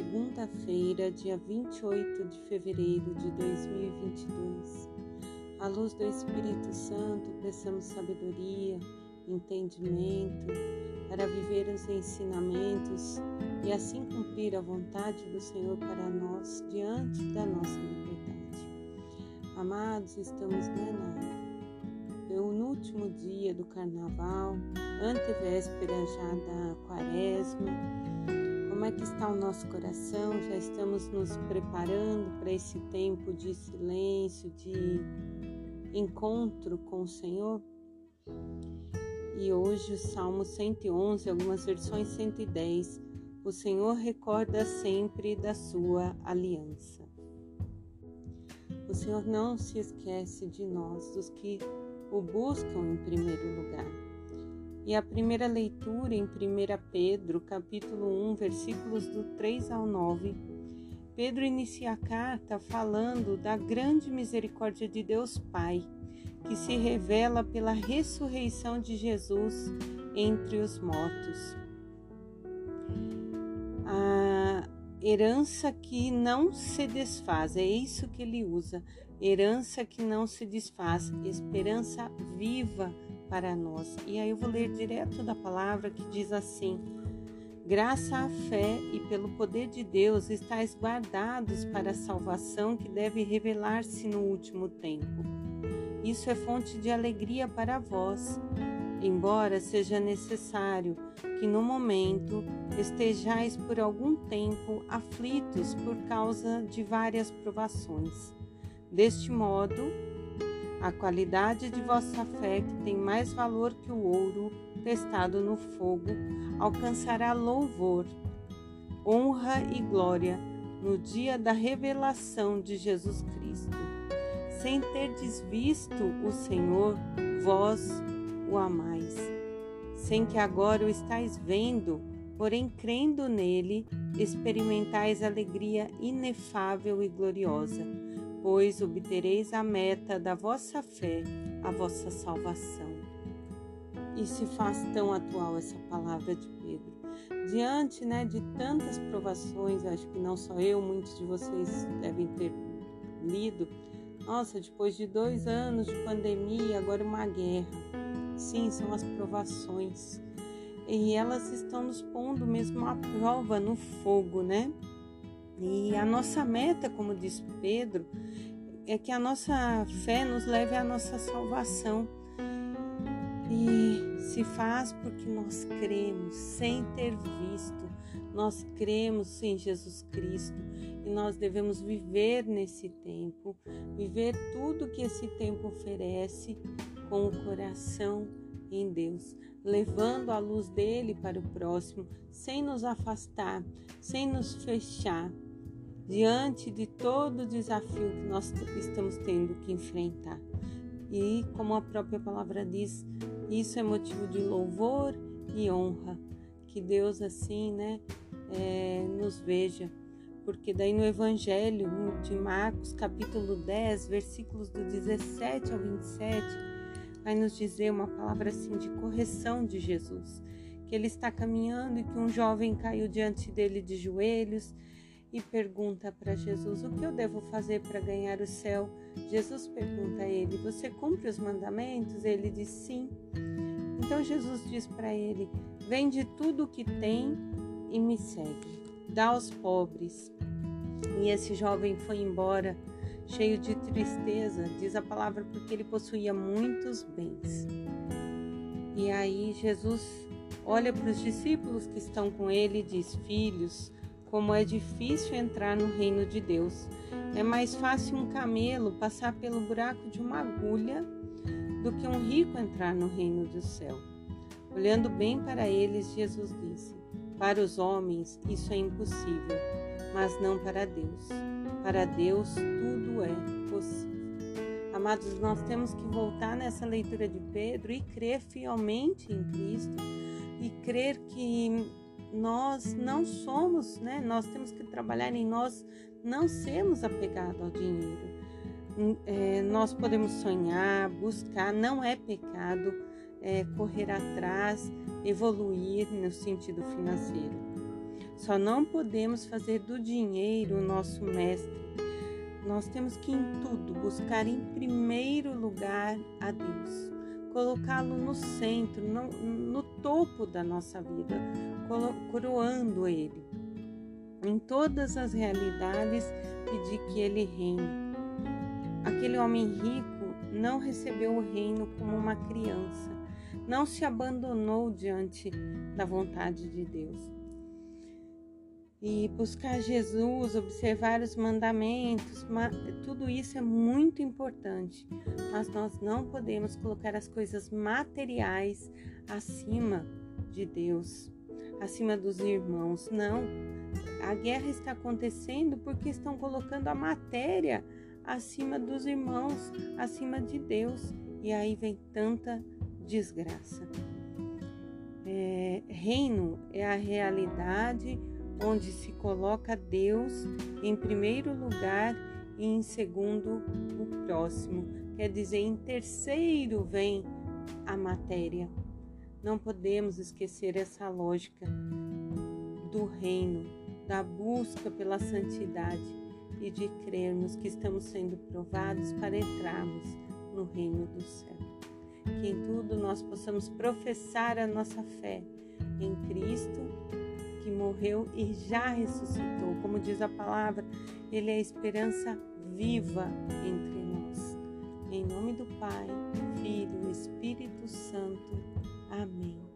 segunda-feira, dia 28 de fevereiro de 2022. À luz do Espírito Santo, peçamos sabedoria, entendimento para viver os ensinamentos e assim cumprir a vontade do Senhor para nós diante da nossa liberdade. Amados, estamos na, no último dia do carnaval, antevéspera já da quaresma como é que está o nosso coração? Já estamos nos preparando para esse tempo de silêncio, de encontro com o Senhor? E hoje o Salmo 111, algumas versões 110, o Senhor recorda sempre da sua aliança. O Senhor não se esquece de nós, dos que o buscam em primeiro lugar. E a primeira leitura em 1 Pedro, capítulo 1, versículos do 3 ao 9, Pedro inicia a carta falando da grande misericórdia de Deus Pai, que se revela pela ressurreição de Jesus entre os mortos. A herança que não se desfaz, é isso que ele usa. Herança que não se desfaz, esperança viva para nós. E aí eu vou ler direto da palavra que diz assim: Graça à fé e pelo poder de Deus estáis guardados para a salvação que deve revelar-se no último tempo. Isso é fonte de alegria para vós, embora seja necessário que no momento estejais por algum tempo aflitos por causa de várias provações. Deste modo, a qualidade de vossa fé, que tem mais valor que o ouro testado no fogo, alcançará louvor, honra e glória no dia da revelação de Jesus Cristo. Sem terdes visto o Senhor, vós o amais. Sem que agora o estáis vendo, porém crendo nele, experimentais alegria inefável e gloriosa pois obtereis a meta da vossa fé, a vossa salvação. E se faz tão atual essa palavra de Pedro. Diante né, de tantas provações, acho que não só eu, muitos de vocês devem ter lido. Nossa, depois de dois anos de pandemia, agora uma guerra. Sim, são as provações. E elas estão nos pondo mesmo à prova no fogo, né? E a nossa meta, como diz Pedro, é que a nossa fé nos leve à nossa salvação. E se faz porque nós cremos, sem ter visto, nós cremos em Jesus Cristo e nós devemos viver nesse tempo, viver tudo que esse tempo oferece com o coração em Deus, levando a luz dele para o próximo, sem nos afastar, sem nos fechar, diante de todo o desafio que nós estamos tendo que enfrentar. E como a própria palavra diz, isso é motivo de louvor e honra. Que Deus assim, né, é, nos veja. Porque daí no Evangelho de Marcos, capítulo 10, versículos do 17 ao 27, vai nos dizer uma palavra assim de correção de Jesus. Que ele está caminhando e que um jovem caiu diante dele de joelhos e pergunta para Jesus: O que eu devo fazer para ganhar o céu? Jesus pergunta a ele: Você cumpre os mandamentos? Ele diz: Sim. Então Jesus diz para ele: Vende tudo o que tem e me segue. Dá aos pobres. E esse jovem foi embora, cheio de tristeza, diz a palavra, porque ele possuía muitos bens. E aí Jesus olha para os discípulos que estão com ele e diz: Filhos, como é difícil entrar no reino de Deus. É mais fácil um camelo passar pelo buraco de uma agulha do que um rico entrar no reino do céu. Olhando bem para eles, Jesus disse: Para os homens isso é impossível, mas não para Deus. Para Deus tudo é possível. Amados, nós temos que voltar nessa leitura de Pedro e crer fielmente em Cristo e crer que nós não somos, né? Nós temos que trabalhar em nós não sermos apegados ao dinheiro. Hum, é, nós podemos sonhar, buscar, não é pecado é, correr atrás, evoluir no sentido financeiro. Só não podemos fazer do dinheiro o nosso mestre. Nós temos que, em tudo, buscar em primeiro lugar a Deus, colocá-lo no centro, no, no topo da nossa vida, coroando Ele em todas as realidades pedir que Ele reine. Aquele homem rico não recebeu o reino como uma criança, não se abandonou diante da vontade de Deus e buscar Jesus, observar os mandamentos, tudo isso é muito importante, mas nós não podemos colocar as coisas materiais acima de Deus, acima dos irmãos. Não. A guerra está acontecendo porque estão colocando a matéria acima dos irmãos, acima de Deus, e aí vem tanta desgraça. É, reino é a realidade onde se coloca Deus em primeiro lugar e em segundo o próximo. Quer dizer, em terceiro vem a matéria. Não podemos esquecer essa lógica do reino, da busca pela santidade e de crermos que estamos sendo provados para entrarmos no reino do céu. Que em tudo nós possamos professar a nossa fé em Cristo que morreu e já ressuscitou. Como diz a palavra, ele é a esperança viva entre nós. Em nome do Pai, Filho e Espírito Santo. Amém.